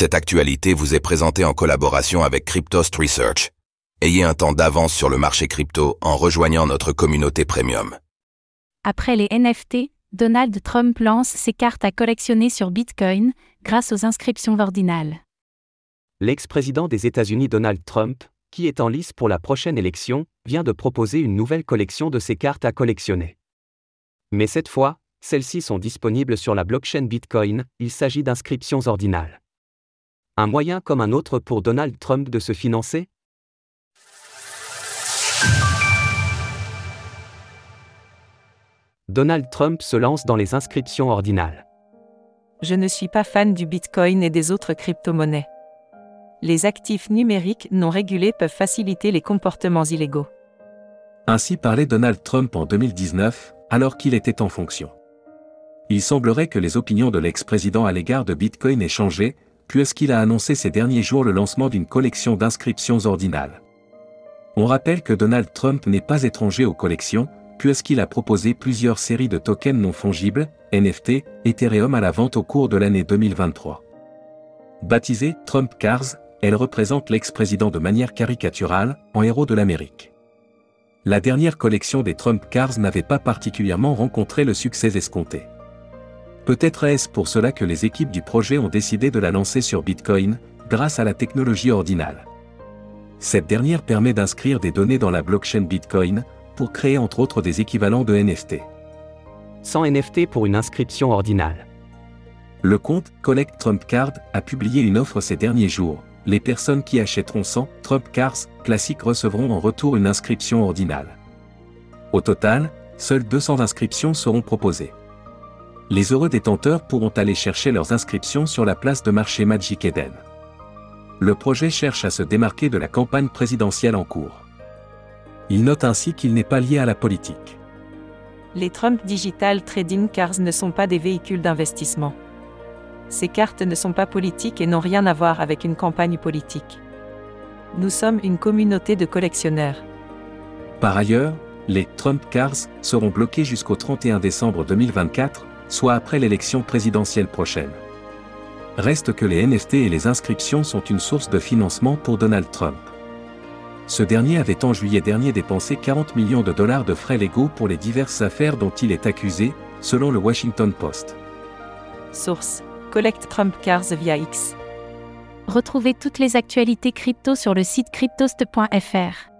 Cette actualité vous est présentée en collaboration avec Cryptost Research. Ayez un temps d'avance sur le marché crypto en rejoignant notre communauté premium. Après les NFT, Donald Trump lance ses cartes à collectionner sur Bitcoin grâce aux inscriptions ordinales. L'ex-président des États-Unis Donald Trump, qui est en lice pour la prochaine élection, vient de proposer une nouvelle collection de ses cartes à collectionner. Mais cette fois, celles-ci sont disponibles sur la blockchain Bitcoin, il s'agit d'inscriptions ordinales. Un moyen comme un autre pour Donald Trump de se financer? Donald Trump se lance dans les inscriptions ordinales. Je ne suis pas fan du Bitcoin et des autres crypto-monnaies. Les actifs numériques non régulés peuvent faciliter les comportements illégaux. Ainsi parlait Donald Trump en 2019, alors qu'il était en fonction. Il semblerait que les opinions de l'ex-président à l'égard de Bitcoin aient changé, puisqu'il a annoncé ces derniers jours le lancement d'une collection d'inscriptions ordinales? On rappelle que Donald Trump n'est pas étranger aux collections, puisqu'il a proposé plusieurs séries de tokens non fongibles, NFT, Ethereum à la vente au cours de l'année 2023. Baptisée Trump Cars, elle représente l'ex-président de manière caricaturale, en héros de l'Amérique. La dernière collection des Trump Cars n'avait pas particulièrement rencontré le succès escompté. Peut-être est-ce pour cela que les équipes du projet ont décidé de la lancer sur Bitcoin, grâce à la technologie ordinale. Cette dernière permet d'inscrire des données dans la blockchain Bitcoin, pour créer entre autres des équivalents de NFT. 100 NFT pour une inscription ordinale. Le compte Collect Trump Card a publié une offre ces derniers jours. Les personnes qui achèteront 100 Trump Cards classiques recevront en retour une inscription ordinale. Au total, seules 200 inscriptions seront proposées. Les heureux détenteurs pourront aller chercher leurs inscriptions sur la place de marché Magic Eden. Le projet cherche à se démarquer de la campagne présidentielle en cours. Il note ainsi qu'il n'est pas lié à la politique. Les Trump Digital Trading Cars ne sont pas des véhicules d'investissement. Ces cartes ne sont pas politiques et n'ont rien à voir avec une campagne politique. Nous sommes une communauté de collectionneurs. Par ailleurs, les Trump Cars seront bloqués jusqu'au 31 décembre 2024, soit après l'élection présidentielle prochaine. Reste que les NFT et les inscriptions sont une source de financement pour Donald Trump. Ce dernier avait en juillet dernier dépensé 40 millions de dollars de frais légaux pour les diverses affaires dont il est accusé, selon le Washington Post. Source Collect Trump Cars via X. Retrouvez toutes les actualités crypto sur le site cryptost.fr.